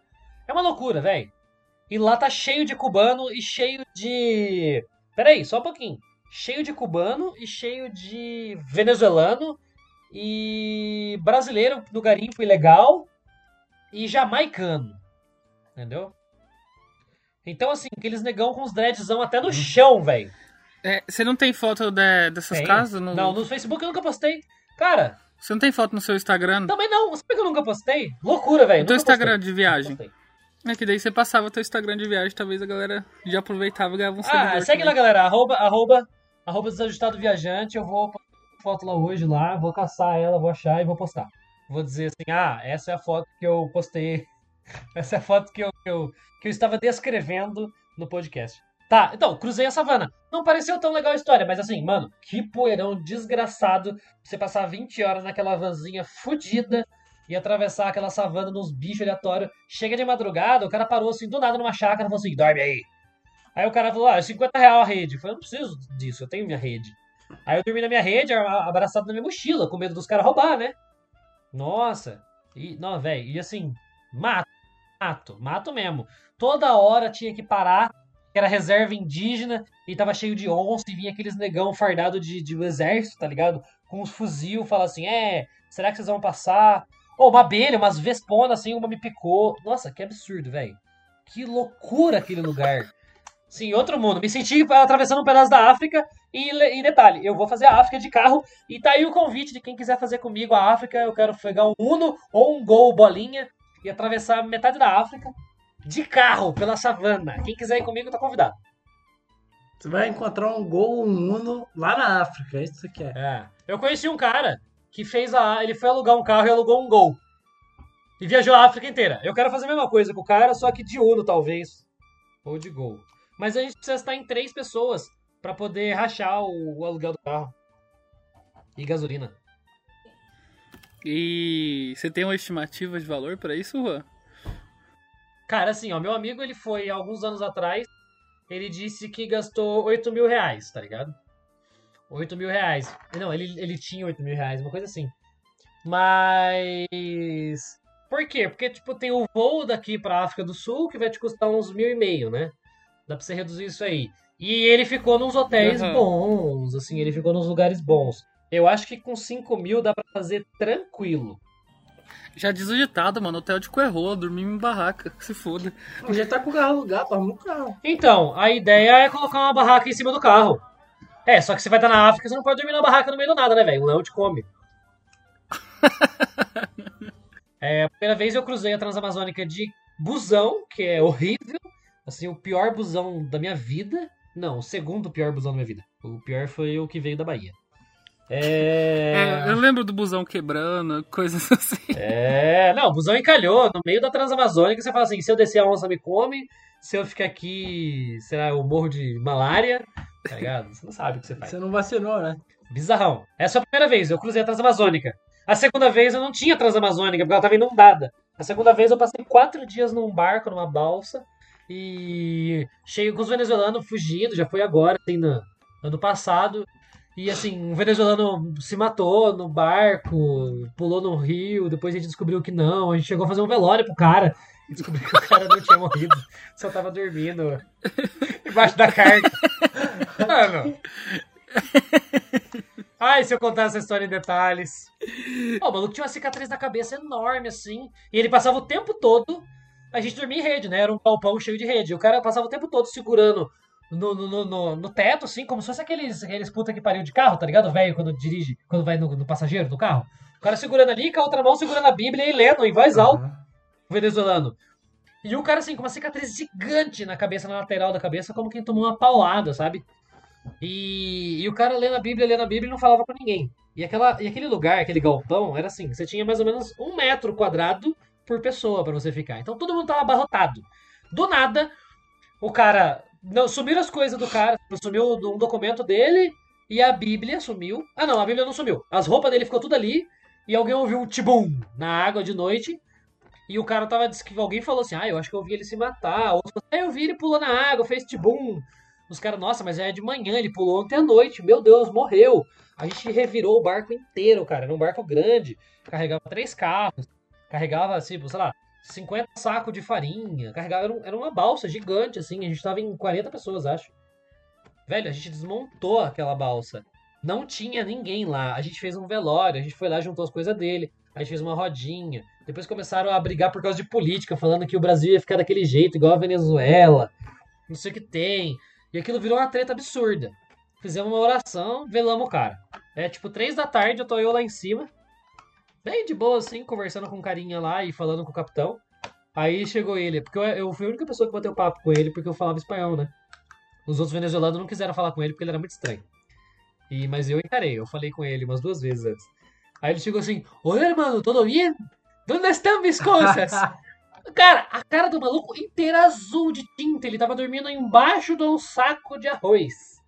É uma loucura, velho. E lá tá cheio de cubano e cheio de. Peraí, só um pouquinho. Cheio de cubano e cheio de venezuelano e brasileiro do garimpo ilegal e jamaicano. Entendeu? Então, assim, aqueles negão com os dreadzão até no chão, velho. É, você não tem foto de- dessas Tem. casas? No... Não, no Facebook eu nunca postei. Cara, Você não tem foto no seu Instagram? também não. Sabe que eu nunca postei? Loucura, velho. No teu Instagram postei. de viagem. É que daí você passava teu Instagram de viagem, talvez a galera já aproveitava e ganhava um Ah, segue lá, também. galera. Arroba, arroba, arroba desajustado viajante. Eu vou postar foto lá hoje lá, vou caçar ela, vou achar e vou postar. Vou dizer assim, ah, essa é a foto que eu postei. Essa é a foto que eu, que eu, que eu estava descrevendo no podcast. Tá, então, cruzei a savana. Não pareceu tão legal a história, mas assim, mano, que poeirão desgraçado você passar 20 horas naquela vanzinha fudida e atravessar aquela savana nos bichos aleatórios. Chega de madrugada, o cara parou assim do nada numa chácara e falou assim: dorme aí. Aí o cara falou: ah, 50 real a rede. Eu falei: não preciso disso, eu tenho minha rede. Aí eu dormi na minha rede, abraçado na minha mochila, com medo dos caras roubar, né? Nossa. E, não, velho, e assim, mato, mato, mato mesmo. Toda hora tinha que parar, que era reserva indígena, e tava cheio de onça, e vinha aqueles negão fardado de, de exército, tá ligado? Com os fuzil, fala assim: é, será que vocês vão passar? Ou uma abelha, umas vesponas assim, uma me picou. Nossa, que absurdo, velho. Que loucura aquele lugar. Sim, outro mundo. Me senti atravessando um pedaço da África. E, e detalhe, eu vou fazer a África de carro. E tá aí o convite de quem quiser fazer comigo a África. Eu quero pegar um Uno ou um Gol bolinha e atravessar metade da África de carro pela savana. Quem quiser ir comigo tá convidado. Você vai encontrar um gol, um Uno lá na África, é isso que você quer. É. Eu conheci um cara que fez a. Ele foi alugar um carro e alugou um Gol. E viajou a África inteira. Eu quero fazer a mesma coisa com o cara, só que de Uno, talvez. Ou de Gol. Mas a gente precisa estar em três pessoas pra poder rachar o, o aluguel do carro. E gasolina. E você tem uma estimativa de valor pra isso, Juan? Cara, assim, ó, meu amigo, ele foi alguns anos atrás, ele disse que gastou 8 mil reais, tá ligado? 8 mil reais. Não, ele, ele tinha 8 mil reais, uma coisa assim. Mas. Por quê? Porque, tipo, tem o voo daqui pra África do Sul que vai te custar uns mil e meio, né? Dá pra você reduzir isso aí. E ele ficou nos hotéis Aham. bons, assim, ele ficou nos lugares bons. Eu acho que com 5 mil dá pra fazer tranquilo. Já diz o ditado, mano, hotel de coerroa, dormir em barraca, se foda. Já tá com o carro alugado, arruma um carro. Então, a ideia é colocar uma barraca em cima do carro. É, só que você vai estar na África, você não pode dormir na barraca no meio do nada, né, velho? Um leão te come. é, a primeira vez eu cruzei a Transamazônica de busão, que é horrível. Assim, o pior busão da minha vida. Não, o segundo pior busão da minha vida. O pior foi o que veio da Bahia. É. É, eu lembro do busão quebrando, coisas assim. É, não, o busão encalhou no meio da Transamazônica. Você fala assim: se eu descer a onça me come, se eu ficar aqui, será eu morro de malária, tá ligado? Você não sabe o que você faz. Você não vacinou, né? Bizarrão. Essa foi a primeira vez, eu cruzei a Transamazônica. A segunda vez eu não tinha Transamazônica, porque ela tava inundada. A segunda vez eu passei quatro dias num barco, numa balsa, e cheio com os venezuelanos fugindo, já foi agora, assim, no ano passado. E assim, um venezuelano se matou no barco, pulou no rio, depois a gente descobriu que não, a gente chegou a fazer um velório pro cara. E descobriu que o cara não tinha morrido, só tava dormindo embaixo da carga. Mano. Ai, se eu contar essa história em detalhes. Ó, o maluco tinha uma cicatriz na cabeça enorme, assim. E ele passava o tempo todo. A gente dormia em rede, né? Era um galpão cheio de rede. O cara passava o tempo todo segurando no, no, no, no- no teto, assim, como se fosse aqueles, aqueles puta que pariu de carro, tá ligado? Velho quando dirige, quando vai no, no passageiro do carro. O cara segurando ali, com a outra mão segurando a Bíblia e lendo em voz alta o venezuelano. E o cara, assim, com uma cicatriz gigante na cabeça, na lateral da cabeça, como quem tomou uma paulada, sabe? E, e o cara lendo a Bíblia, lendo a Bíblia e não falava com ninguém. E, aquela, e aquele lugar, aquele galpão, era assim: você tinha mais ou menos um metro quadrado por pessoa pra você ficar. Então todo mundo tava abarrotado. Do nada, o cara. Não, sumiram as coisas do cara, sumiu um documento dele e a Bíblia sumiu. Ah, não, a Bíblia não sumiu. As roupas dele ficou tudo ali e alguém ouviu um tibum na água de noite. E o cara tava. disse que Alguém falou assim: Ah, eu acho que eu vi ele se matar. Outro falou, ah, eu vi ele pulou na água, fez tibum. Os caras, nossa, mas é de manhã, ele pulou ontem à noite. Meu Deus, morreu. A gente revirou o barco inteiro, cara. Era um barco grande. Carregava três carros. Carregava, assim, sei lá, 50 sacos de farinha. Carregava, era, um- uma balsa gigante, assim. A gente tava em 40 pessoas, acho. Velho, a gente desmontou aquela balsa. Não tinha ninguém lá. A gente fez um velório, a gente foi lá, juntou as coisas dele, a gente fez uma rodinha. Depois começaram a brigar por causa de política, falando que o Brasil ia ficar daquele jeito, igual a Venezuela. Não sei o que tem. E aquilo virou uma treta absurda. Fizemos uma oração, velamos o cara. É tipo três da tarde, eu tô eu lá em cima. Bem de boa, assim, conversando com um carinha lá e falando com o capitão. Aí chegou ele, porque eu, eu fui a única pessoa que bateu papo com ele porque eu falava espanhol, né? Os outros venezuelanos não quiseram falar com ele porque ele era muito estranho. E, mas eu encarei, eu falei com ele umas duas vezes antes. Aí ele chegou assim: Oi, irmão, tudo bem? Onde estão minhas coisas? Cara, a cara do maluco inteira azul de tinta. Ele tava dormindo embaixo de um saco de arroz.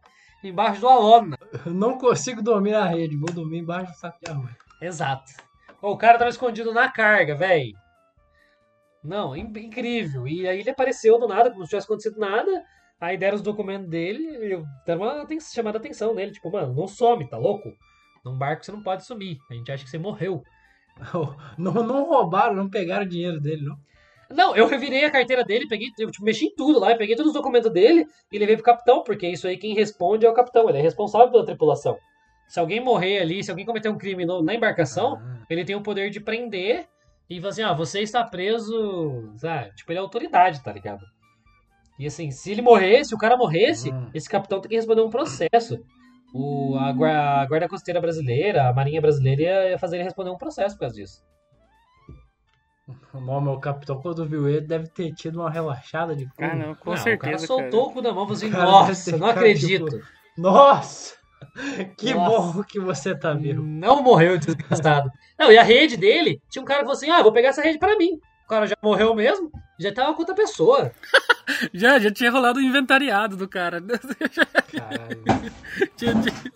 Embaixo de uma lona. Eu não consigo dormir na rede, vou dormir embaixo do saco de arroz. Exato. O cara tava escondido na carga, velho. Não, in- incrível. E aí ele apareceu do nada, como se tivesse acontecido nada. Aí deram os documentos dele e deram uma chamada a atenção dele. Tipo, mano, não some, tá louco? Num barco você não pode sumir. A gente acha que você morreu. Não, não roubaram, não pegaram o dinheiro dele, não. Não, eu revirei a carteira dele, peguei, eu tipo, mexi em tudo lá, peguei todos os documentos dele e levei pro capitão, porque isso aí quem responde é o capitão, ele é responsável pela tripulação. Se alguém morrer ali, se alguém cometer um crime no- na embarcação, Ah. ele tem o poder de prender e falar assim, ó, você está preso, sabe? Tipo, ele é autoridade, tá ligado? E assim, se ele morrer, se o cara morresse, Hum. esse capitão tem que responder um processo. O, a, a Guarda Costeira Brasileira, a Marinha Brasileira ia- ia fazer ele responder um processo por causa disso. Não, meu capitão, quando viu ele, deve ter tido uma relaxada de cu. Ah, não, com Não, certeza. o cara soltou o cu da mão e falou assim, Cara, nossa, não ficado, acredito. Nossa! Que Nossa. bom que você tá vivo. Não morreu, desgraçado. Não, e a rede dele, tinha um cara que falou assim, ah, vou pegar essa rede pra mim. O cara já morreu mesmo, já tava com outra pessoa. Já, já tinha rolado o inventariado do cara. Caralho. Tinha- tinha-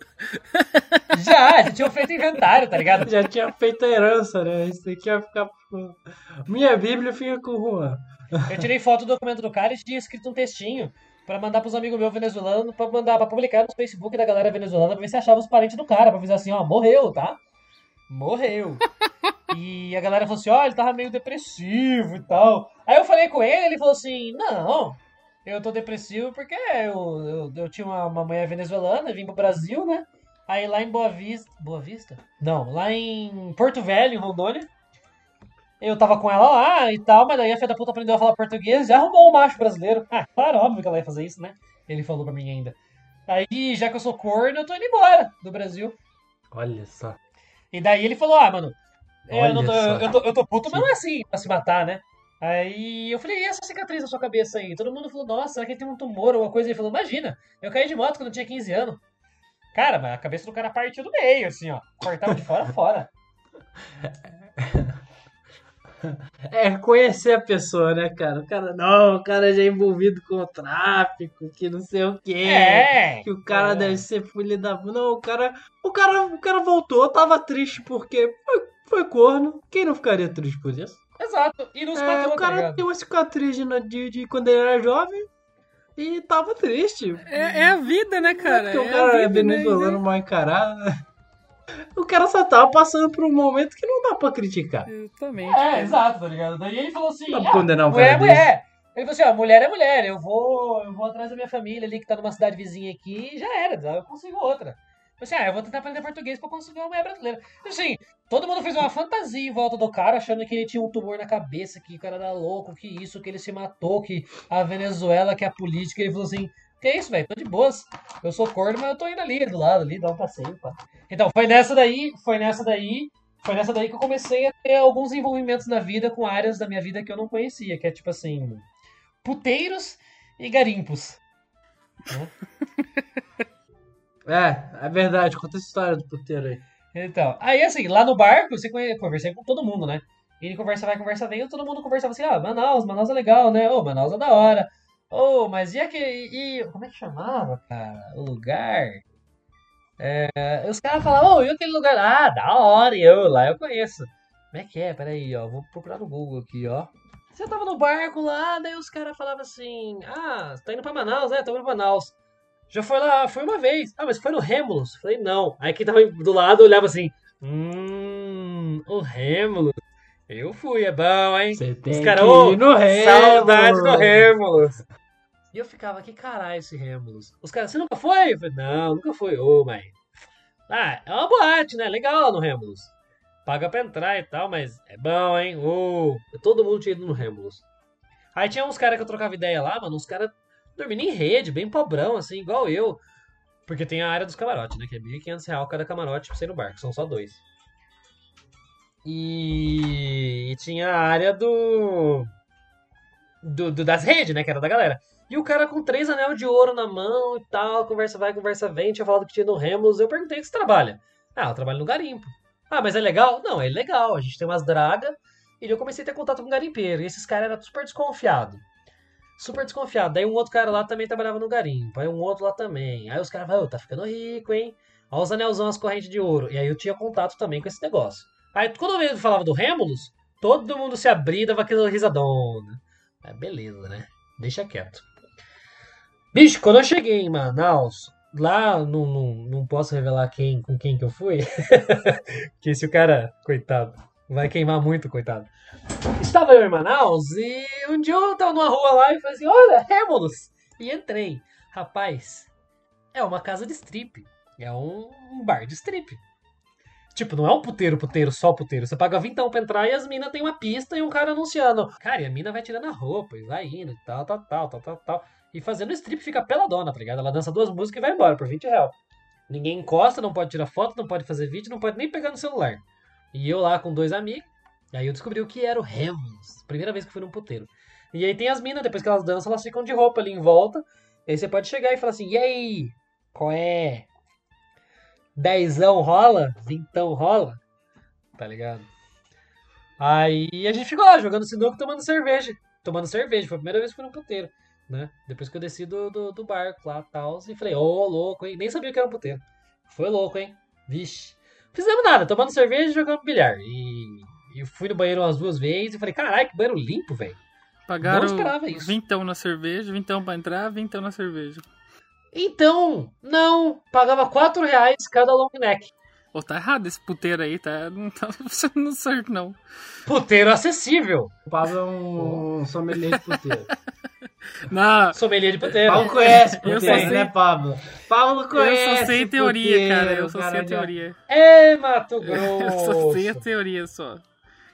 Já, já tinha feito inventário, tá ligado? Já tinha feito a herança, né? Isso aqui vai ficar. Minha Bíblia fica com o Juan. Eu tirei foto do documento do cara e tinha escrito um textinho pra mandar pros amigos meus venezuelanos, pra mandar, pra publicar no Facebook da galera venezuelana pra ver se achava os parentes do cara, pra avisar assim, ó, morreu, tá? Morreu. E a galera falou assim, ó, ele tava meio depressivo e tal. Aí eu falei com ele, ele falou assim, não, eu tô depressivo porque eu, eu, eu tinha uma, uma mulher venezuelana, vim pro Brasil, né? Aí lá em Boa Vista. Boa Vista? Não, lá em Porto Velho, em Rondônia. Eu tava com ela lá e tal, mas daí a filha da puta aprendeu a falar português e arrumou um macho brasileiro. Ah, claro, óbvio que ela ia fazer isso, né? Ele falou pra mim ainda. Aí, já que eu sou corno, eu tô indo embora do Brasil. Olha só. E daí ele falou, ah, mano, é, eu, não tô, eu, tô, eu tô puto, mas não é assim pra se matar, né? Aí eu falei, e essa cicatriz na sua cabeça aí? Todo mundo falou, nossa, será que ele tem um tumor ou alguma coisa? Ele falou, imagina, eu caí de moto quando eu tinha 15 anos. Cara, mas a cabeça do cara partiu do meio, assim, ó. Cortava de fora a fora. É conhecer a pessoa, né, cara? O cara, não, o cara já é envolvido com o tráfico, que não sei o quê. É! Que o cara É. deve ser filho da. Não, o cara. O cara, o cara voltou, tava triste porque foi, foi corno. Quem não ficaria triste por isso? Exato. E não se É, matou, o tá cara ligado? tem uma cicatriz de, de, quando ele era jovem e tava triste. É, é a vida, né, cara? Porque o É a cara é vida, né? venezuelano mal encarado. né? O cara só tava passando por um momento que não dá pra criticar. Exatamente. É, exato, tá ligado? Daí ele falou assim: Não ah, condenar um mulher é mulher. Ele falou assim: ó, mulher é mulher, eu vou, eu vou atrás da minha família ali que tá numa cidade vizinha aqui e já era, eu consigo outra. Eu assim: ah, eu vou tentar aprender português pra conseguir uma mulher brasileira. Assim, todo mundo fez uma fantasia em volta do cara, achando que ele tinha um tumor na cabeça, que o cara era louco, que isso, que ele se matou, que a Venezuela, que a política. Ele falou assim: que isso, velho, tô de boas. Eu sou corno, mas eu tô indo ali do lado, ali, dar um passeio, pá. Então, foi nessa daí, foi nessa daí foi nessa daí que eu comecei a ter alguns envolvimentos na vida com áreas da minha vida que eu não conhecia, que é tipo assim, puteiros e garimpos. É, é verdade, conta essa história do puteiro aí. Então, aí assim, lá no barco, você conversei com todo mundo, né? Ele conversa vai, conversa vem, todo mundo conversava assim, ah, Manaus, Manaus é legal, né? Ô, Manaus é da hora. Ô, mas e aquele. E, como é que chamava, cara? O lugar? É, os caras falavam, ô, e aquele lugar? Ah, da hora, eu lá eu conheço. Como é que é? Peraí, ó, vou procurar no Google aqui, ó. Você tava no barco lá, daí os caras falavam assim, ah, tá indo pra Manaus, né? Tô indo pra Manaus. Já foi lá, foi uma vez. Ah, mas foi no Rêmulos? Falei, não. Aí quem tava do lado olhava assim, hum, o Rêmulos. Eu fui, é bom, hein? Você tem caras, que ô, ir no Remo. Saudade do Rêmulos. E eu ficava, que caralho esse Rêmulos? Os caras, você nunca foi? Eu falei, não, nunca foi. Ô, mãe. Ah, é uma boate, né? Legal lá no Remblos. Paga pra entrar e tal, mas é bom, hein? Uh, todo mundo tinha ido no Remblos. Aí tinha uns caras que eu trocava ideia lá, mano, uns caras dormindo em rede, bem pobrão, assim, igual eu. Porque tem a área dos camarotes, né? Que é R$ 1.500 real cada camarote pra você ir no barco, são só dois. E, e tinha a área do... do, do- das redes, né? Que era da galera. E o cara com três anel de ouro na mão e tal, conversa vai, conversa vem, tinha falado que tinha no Remos. Eu perguntei o que você trabalha. Ah, eu trabalho no garimpo. Ah, mas é legal? Não, é legal. A gente tem umas dragas. E eu comecei a ter contato com garimpeiro. E esses caras eram super desconfiados. Super desconfiado. Daí um outro cara lá também trabalhava no garimpo. Aí um outro lá também. Aí os caras falaram, "Ô, tá ficando rico, hein? Olha os anelzão, as correntes de ouro. E aí eu tinha contato também com esse negócio. Aí quando eu falava do Rêmulos, todo mundo se abria e dava aquela risadona. Beleza, né? Deixa quieto. Bicho, quando eu cheguei em Manaus, lá não, não, não posso revelar quem, com quem que eu fui. que se o cara, coitado, vai queimar muito, coitado. Estava eu em Manaus e um dia eu tava numa rua lá e falei assim, olha, Rêmulos! E entrei. Rapaz, é uma casa de strip. É um bar de strip. Tipo, não é um puteiro, puteiro, só puteiro. Você paga vintão pra entrar e as minas tem uma pista e um cara anunciando. Cara, e a mina vai tirando a roupa e vai indo e tal, tal, tal, tal, tal, tal. E fazendo strip fica peladona, tá ligado? Ela dança duas músicas e vai embora por 20 reais. Ninguém encosta, não pode tirar foto, não pode fazer vídeo, não pode nem pegar no celular. E eu lá com dois amigos, aí eu descobri o que era o Remos. Primeira vez que fui num puteiro. E aí tem as minas, depois que elas dançam, elas ficam de roupa ali em volta. E aí você pode chegar e falar assim, e aí? Qual é? Dezão rola? Vintão rola? Tá ligado? Aí a gente ficou lá jogando sinuca tomando cerveja. Tomando cerveja, foi a primeira vez que fui num puteiro, né? Depois que eu desci do, do, do barco lá e tal. E falei, ô louco, hein? Nem sabia que era um puteiro. Foi louco, hein? Vixe. Fizemos nada, tomando cerveja e jogando bilhar. E, e fui no banheiro umas duas vezes e falei, caralho, que banheiro limpo, velho. Pagaram Não esperava isso. vintão na cerveja, vintão pra entrar, vintão na cerveja. Então, não, pagava 4 reais cada long neck. Pô, tá errado esse puteiro aí, tá? Não tá funcionando certo, não. Puteiro acessível. O Pablo é um sommelier de puteiro. Não, Sommelier de puteiro. Pablo conhece Eu só puteiro, sei- né, Pablo? Pablo conhece eu só sei teoria, puteiro, cara. Eu só sei cara, teoria. É, Mato Eu só sei a Grosso. teoria só.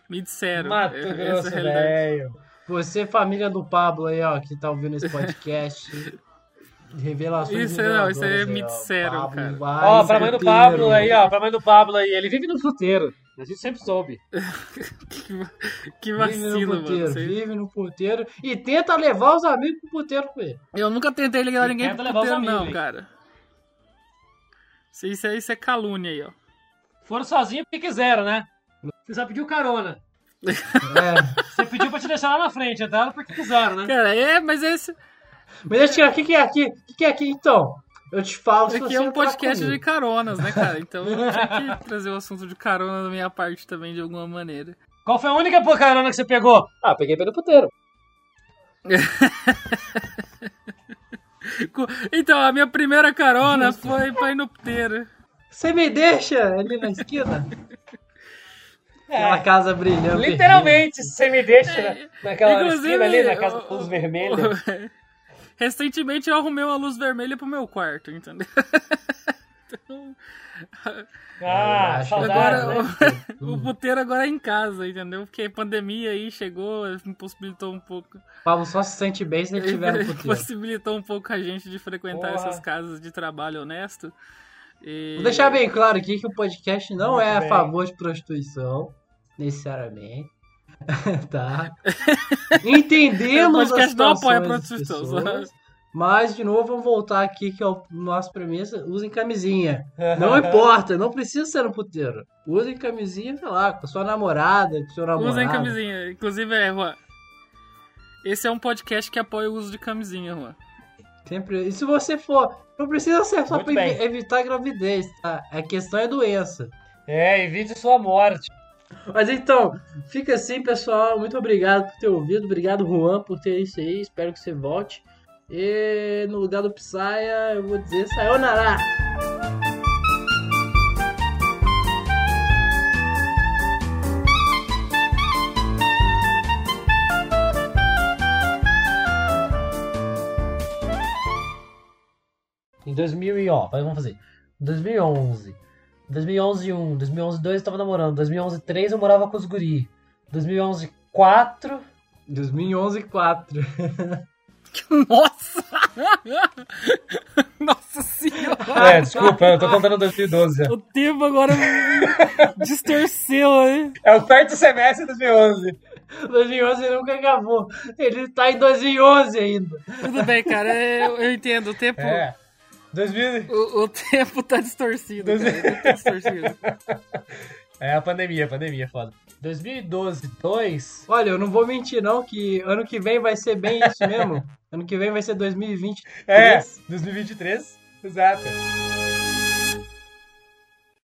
Me disseram. Mato é Grosso, velho. Você, família do Pablo aí, ó, que tá ouvindo esse podcast. Revelações Isso, não, isso aí reveladoras me disseram, cara. vai Ó, pra mãe do. Pablo aí, ó. Pra mãe do Pablo aí. Ele vive no puteiro. A gente sempre soube. Que Vive no vacilo, mano. puteiro, Você- vive no puteiro e tenta levar os amigos pro puteiro com ele. Eu nunca tentei ligar Ele ninguém tenta pro levar os puteiro, amigos, não, hein? cara. Isso, é, isso é calúnia aí, ó. Foram sozinhos porque quiseram, né? Você só pediu carona. É. Você pediu pra te deixar lá na frente, entraram porque quiseram, né? Cara, é, mas esse Mas deixa eu tirar, o que, que é aqui? O que, que é aqui então? Eu te falo se aqui é um podcast de caronas, né, cara? Então eu tinha que trazer o assunto de carona da minha parte também, de alguma maneira. Qual foi a única pô, carona que você pegou? Ah, peguei pelo puteiro. Então, a minha primeira carona foi pra ir no puteiro. Você me deixa ali na esquina? Aquela casa brilhando. É. Literalmente, você me deixa na- naquela Inclusive, esquina ali, na casa luz vermelha. Recentemente eu arrumei uma luz vermelha pro meu quarto, entendeu? Então, Ah, acho saudade, agora né? o, o puteiro agora é em casa, entendeu? Porque a pandemia aí chegou, impossibilitou um pouco. O Pablo só se sente bem se ele estiver no puteiro. Possibilitou um pouco a gente de frequentar Porra. essas casas de trabalho honesto. E... Vou deixar bem claro aqui que o podcast não Muito é a bem. favor de prostituição, necessariamente. tá? Entendemos O podcast as não apoia a situações das prostituição, pessoas, Mas, de novo, vamos voltar aqui, que é o nosso premissa, usem camisinha. Não importa, não precisa ser no puteiro. Usem camisinha, sei lá, com a sua namorada, com o seu namorado. Usem camisinha. Inclusive, é, Juan. Esse é um podcast que apoia o uso de camisinha, Juan. Sempre. E se você for, não precisa ser só Muito pra bem. evi- evitar gravidez, tá? A questão é doença. É, evite sua morte. Mas então, fica assim, pessoal. Muito obrigado por ter ouvido. Obrigado, Juan, por ter isso aí. Espero que você volte. E no lugar do Psya, eu vou dizer Sayonara. Em 2000 e ó, vamos fazer. Em 2011, 2011 1, 2011 2 eu tava namorando, 2011 3 eu morava com os guri, 2011 4 2011 4. Nossa! Nossa senhora! É, desculpa, eu tô contando 2012. O tempo agora distorceu, hein? É o quarto semestre de 2011. 2011 nunca acabou. Ele tá em 2011 ainda. Tudo bem, cara, eu, eu entendo. O tempo, É. 2000... o, o tempo tá distorcido. Cara. O tempo tá distorcido. É a pandemia, a pandemia, foda. 2012 2 Olha, eu não vou mentir não, que ano que vem vai ser bem isso mesmo. ano que vem vai ser 2020. É, 2023, exato.